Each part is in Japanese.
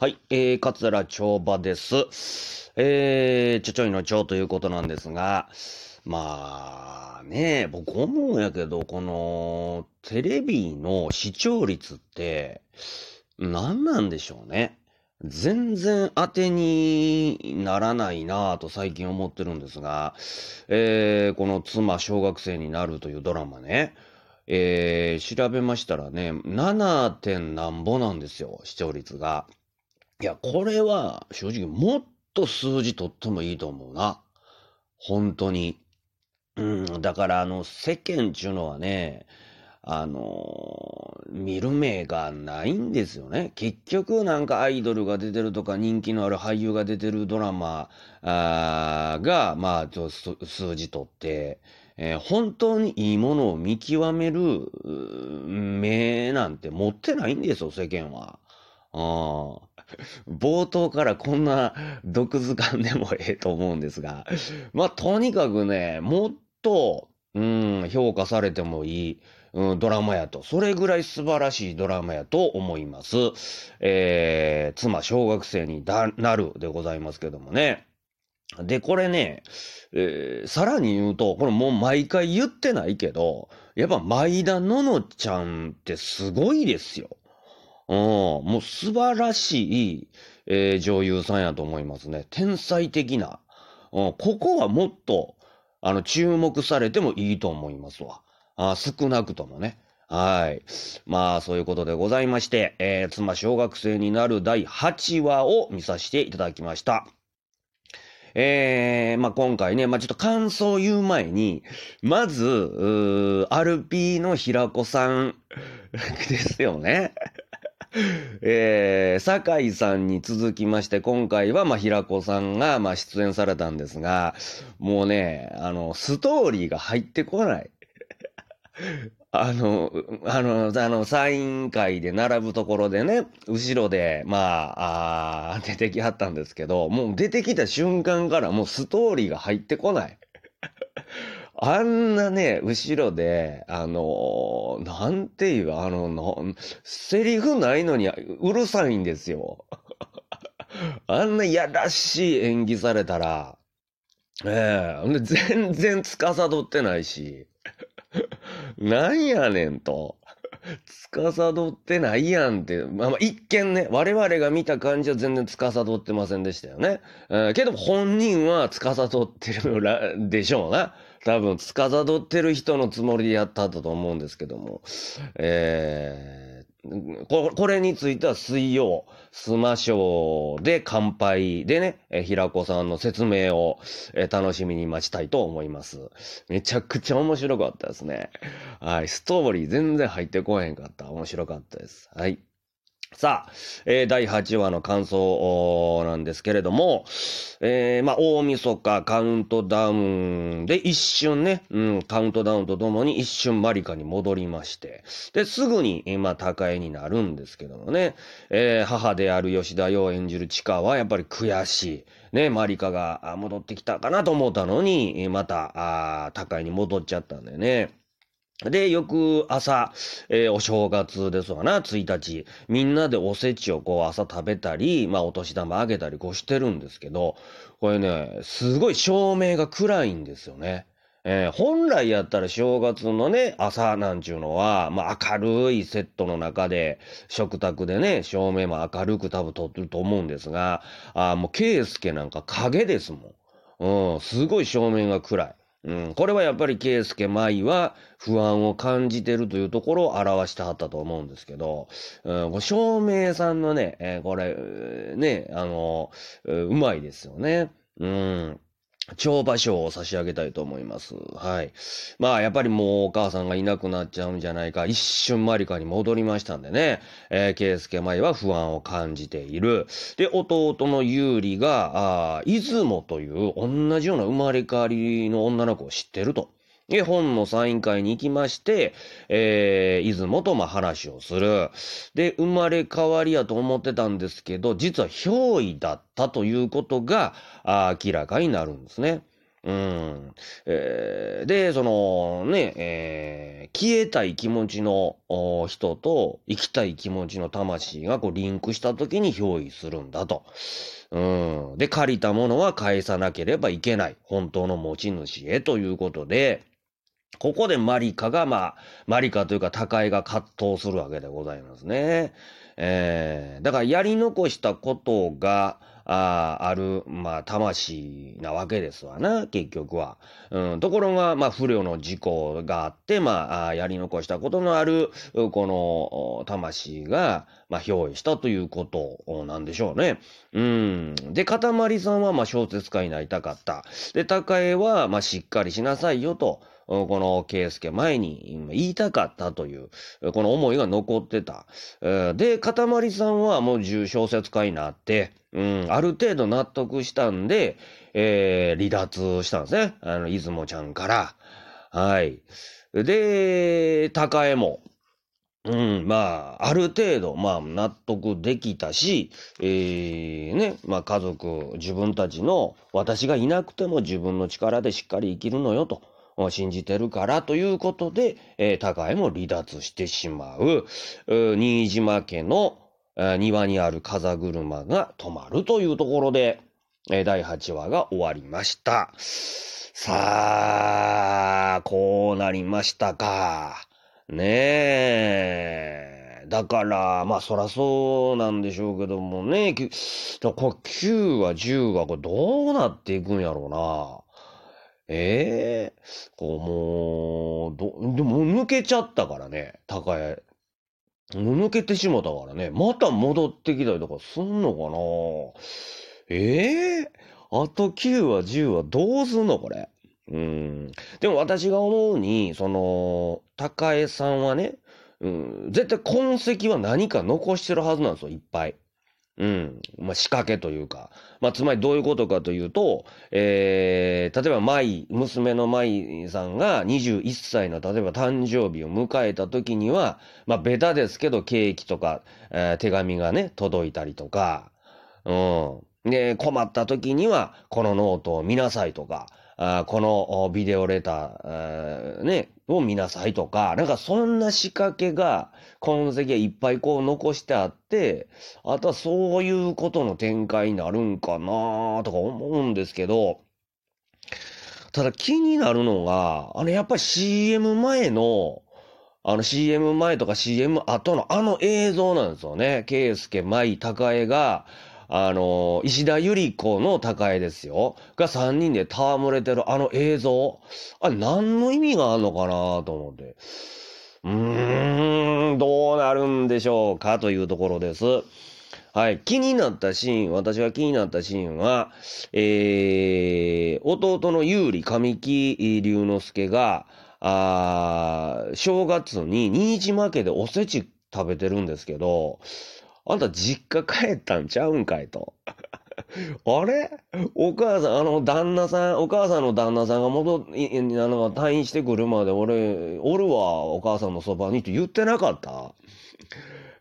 はい、えー、桂町場です。えー、ちょちょいの町ということなんですが、まあね、僕思うんやけど、このテレビの視聴率って何なんでしょうね。全然当てにならないなぁと最近思ってるんですが、えー、この妻小学生になるというドラマね、えー、調べましたらね、7. 点なんぼなんですよ、視聴率が。いや、これは正直もっと数字取ってもいいと思うな。本当に。うん、だからあの世間ちゅうのはね、あのー、見る目がないんですよね。結局なんかアイドルが出てるとか人気のある俳優が出てるドラマあが、まあ、数字取って、えー、本当にいいものを見極める目なんて持ってないんですよ、世間は。あ冒頭からこんな毒図鑑でもええと思うんですが、まあ、とにかくね、もっと、うん、評価されてもいい、うん、ドラマやと。それぐらい素晴らしいドラマやと思います。えー、妻小学生になるでございますけどもね。で、これね、えー、さらに言うと、これもう毎回言ってないけど、やっぱ前田ののちゃんってすごいですよ。うん、もう素晴らしい、えー、女優さんやと思いますね。天才的な。うん、ここはもっと、あの、注目されてもいいと思いますわ。あ少なくともね。はい。まあ、そういうことでございまして、えー、妻小学生になる第8話を見させていただきました。えー、まあ、今回ね、まあ、ちょっと感想を言う前に、まず、うアルピーの平子さん ですよね。えー、酒井さんに続きまして、今回は、まあ、平子さんが、まあ、出演されたんですが、もうね、あの、ストーリーが入ってこない。あの、あの、あの、サイン会で並ぶところでね、後ろで、まあ、あ出てきはったんですけど、もう出てきた瞬間からもうストーリーが入ってこない。あんなね、後ろで、あの、なんていう、あの、セリフないのにうるさいんですよ。あんなやらしい演技されたら、ええー、全然司ってないし、なんやねんと。司ってないやんって。まあまあ一見ね、我々が見た感じは全然司ってませんでしたよね。えー、けど本人は司ってるでしょうな。多分、司ってる人のつもりでやったと思うんですけども。えー、ここれについては水曜、スマショーで乾杯でね、え平子さんの説明を、え楽しみに待ちたいと思います。めちゃくちゃ面白かったですね。はい、ストーリー全然入ってこへんかった。面白かったです。はい。さあ、えー、第8話の感想なんですけれども、えー、まあ、大晦日カウントダウンで一瞬ね、うん、カウントダウンとともに一瞬マリカに戻りまして、で、すぐに、まあ、高江になるんですけどもね、えー、母である吉田洋演じるチカはやっぱり悔しい。ね、マリカが戻ってきたかなと思ったのに、また、あ高江に戻っちゃったんだよね。で、翌朝、えー、お正月ですわな、1日。みんなでおせちをこう朝食べたり、まあお年玉あげたりこうしてるんですけど、これね、すごい照明が暗いんですよね。えー、本来やったら正月のね、朝なんちゅうのは、まあ明るいセットの中で、食卓でね、照明も明るく多分撮ってると思うんですが、あもうケイスケなんか影ですもん。うん、すごい照明が暗い。うん、これはやっぱり圭介舞は不安を感じてるというところを表してはったと思うんですけど、うん、照明さんのね、えー、これ、ね、あの、うまいですよね。うん。超場所を差し上げたいと思います。はい。まあ、やっぱりもうお母さんがいなくなっちゃうんじゃないか。一瞬マリカに戻りましたんでね。えー、ケイスケ舞は不安を感じている。で、弟のユーリが、あ出雲という同じような生まれ変わりの女の子を知ってると。で、本のサイン会に行きまして、えー、出雲とま話をする。で、生まれ変わりやと思ってたんですけど、実は憑依だったということが明らかになるんですね。うん。えー、で、そのね、えー、消えたい気持ちの人と生きたい気持ちの魂がこうリンクした時に憑依するんだと。うん。で、借りたものは返さなければいけない。本当の持ち主へということで、ここでマリカが、まあ、マリカというか高江が葛藤するわけでございますね。えー、だからやり残したことが、あある、まあ、魂なわけですわな、結局は。うん、ところが、まあ、不慮の事故があって、まあ、やり残したことのある、この、魂が、まあ、憑依したということなんでしょうね。うん。で、かたまりさんは、まあ、小説家になりたかった。で、高江は、まあ、しっかりしなさいよと。この圭介前に言いたかったという、この思いが残ってた。で、かたまりさんはもう重小説家になって、うん、ある程度納得したんで、えー、離脱したんですね。あの、出雲ちゃんから。はい。で、高江も、うん、まあ、ある程度、まあ、納得できたし、えー、ね、まあ、家族、自分たちの、私がいなくても自分の力でしっかり生きるのよと。信じてるからということで、えー、高江も離脱してしまう。う新島家の庭にある風車が止まるというところで、えー、第8話が終わりました。さあ、こうなりましたか。ねえ。だから、まあそらそうなんでしょうけどもね、こ9話、10話、これどうなっていくんやろうな。ええー、こう、もう、ど、でも抜けちゃったからね、高江。抜けてしもたからね、また戻ってきたりとかすんのかなええー、あと9話、10話どうすんのこれ。うん。でも私が思うに、その、高江さんはね、うん、絶対痕跡は何か残してるはずなんですよ、いっぱい。うん。まあ、仕掛けというか。まあ、つまりどういうことかというと、えー、例えば舞、娘の舞さんが21歳の例えば誕生日を迎えた時には、まあ、ベタですけど、ケーキとか、えー、手紙がね、届いたりとか、うん。で、困った時には、このノートを見なさいとか、あこのビデオレター、ね、を見なさいとか、なんかそんな仕掛けが、痕跡がいっぱいこう残してあって、あとはそういうことの展開になるんかなとか思うんですけど、ただ気になるのが、あのやっぱり CM 前の、あの CM 前とか CM 後のあの映像なんですよね。ケイスケ、マイ、高江が、あの、石田ゆり子の高江ですよ。が3人で戯れてるあの映像。あれ何の意味があるのかなと思って。うーん、どうなるんでしょうかというところです。はい。気になったシーン、私が気になったシーンは、えー、弟の有利神木隆之介が、あ正月に新島家でおせち食べてるんですけど、あんた実家帰ったんちゃうんかいと。あれ？お母さん、あの、旦那さん、お母さんの旦那さんが戻っ、あの、退院してくるまで俺、おるわ、お母さんのそばにって言ってなかった？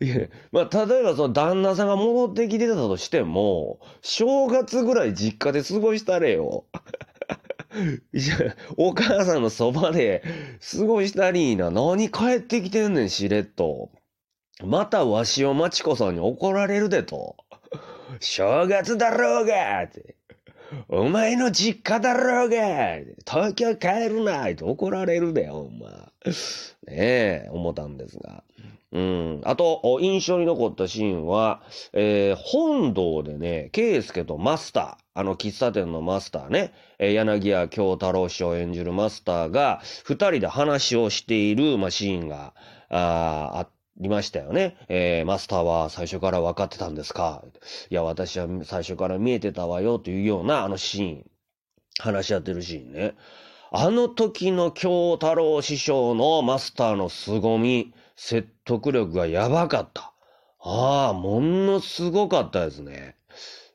いや、まあ、例えばその旦那さんが戻ってきてたとしても、正月ぐらい実家で過ごしたれよ。お母さんのそばで過ごしたりな。何帰ってきてんねん、しれっと。またわしをまちこさんに怒られるでと。正月だろうがって。お前の実家だろうが東京帰るなって怒られるで、ほんま。ねえ、思ったんですが。うん。あと、印象に残ったシーンは、えー、本堂でね、圭介とマスター、あの喫茶店のマスターね、えー、柳家京太郎師匠演じるマスターが、二人で話をしている、まあ、シーンがああっりましたよね。えー、マスターは最初から分かってたんですか？いや、私は最初から見えてたわよというようなあのシーン。話し合ってるシーンね。あの時の京太郎師匠のマスターの凄み、説得力がやばかった。ああ、ものすごかったですね。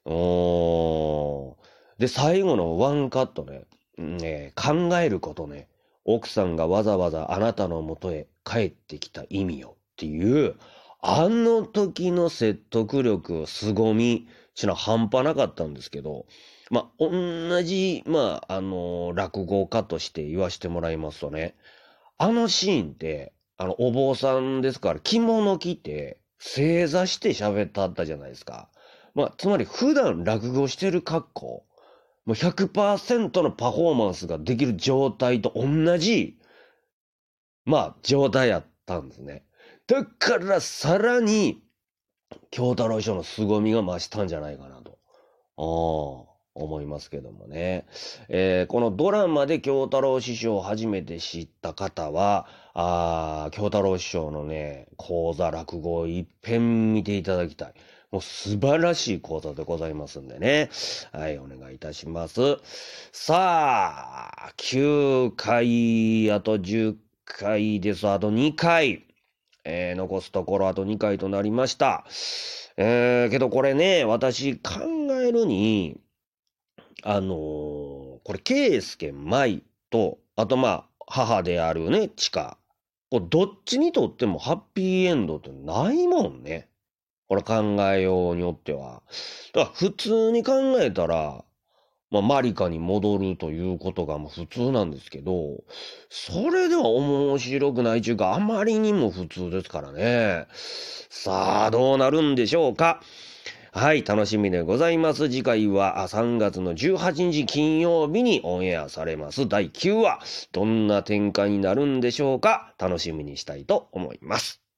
おー。で、最後のワンカットね、ね考えることね。奥さんがわざわざあなたのもとへ帰ってきた意味を。っていう、あの時の説得力、凄み、ちの半端なかったんですけど、まあ、同じ、まあ、あの落語家として言わしてもらいますとね、あのシーンって、あの、お坊さんですから、着物着て、正座して喋ったったじゃないですか。まあ、つまり普段落語してる格好、もう100%のパフォーマンスができる状態と同じ、まあ、状態やったんですね。だからさらに、京太郎師匠の凄みが増したんじゃないかなと。ああ。思いますけどもね。えー、このドラマで京太郎師匠を初めて知った方は、あ京太郎師匠のね、講座落語を一遍見ていただきたい。もう素晴らしい講座でございますんでね。はい、お願いいたします。さあ、9回、あと10回です。あと2回。えー、残すところあと2回となりました。えー、けどこれね、私考えるに、あのー、これ、圭介舞と、あとまあ、母であるね、チカ。これどっちにとってもハッピーエンドってないもんね。これ考えようによっては。だから普通に考えたら、まあ、マリカに戻るということが普通なんですけど、それでは面白くないというか、あまりにも普通ですからね。さあ、どうなるんでしょうか。はい、楽しみでございます。次回は3月の18日金曜日にオンエアされます第9話。どんな展開になるんでしょうか楽しみにしたいと思います。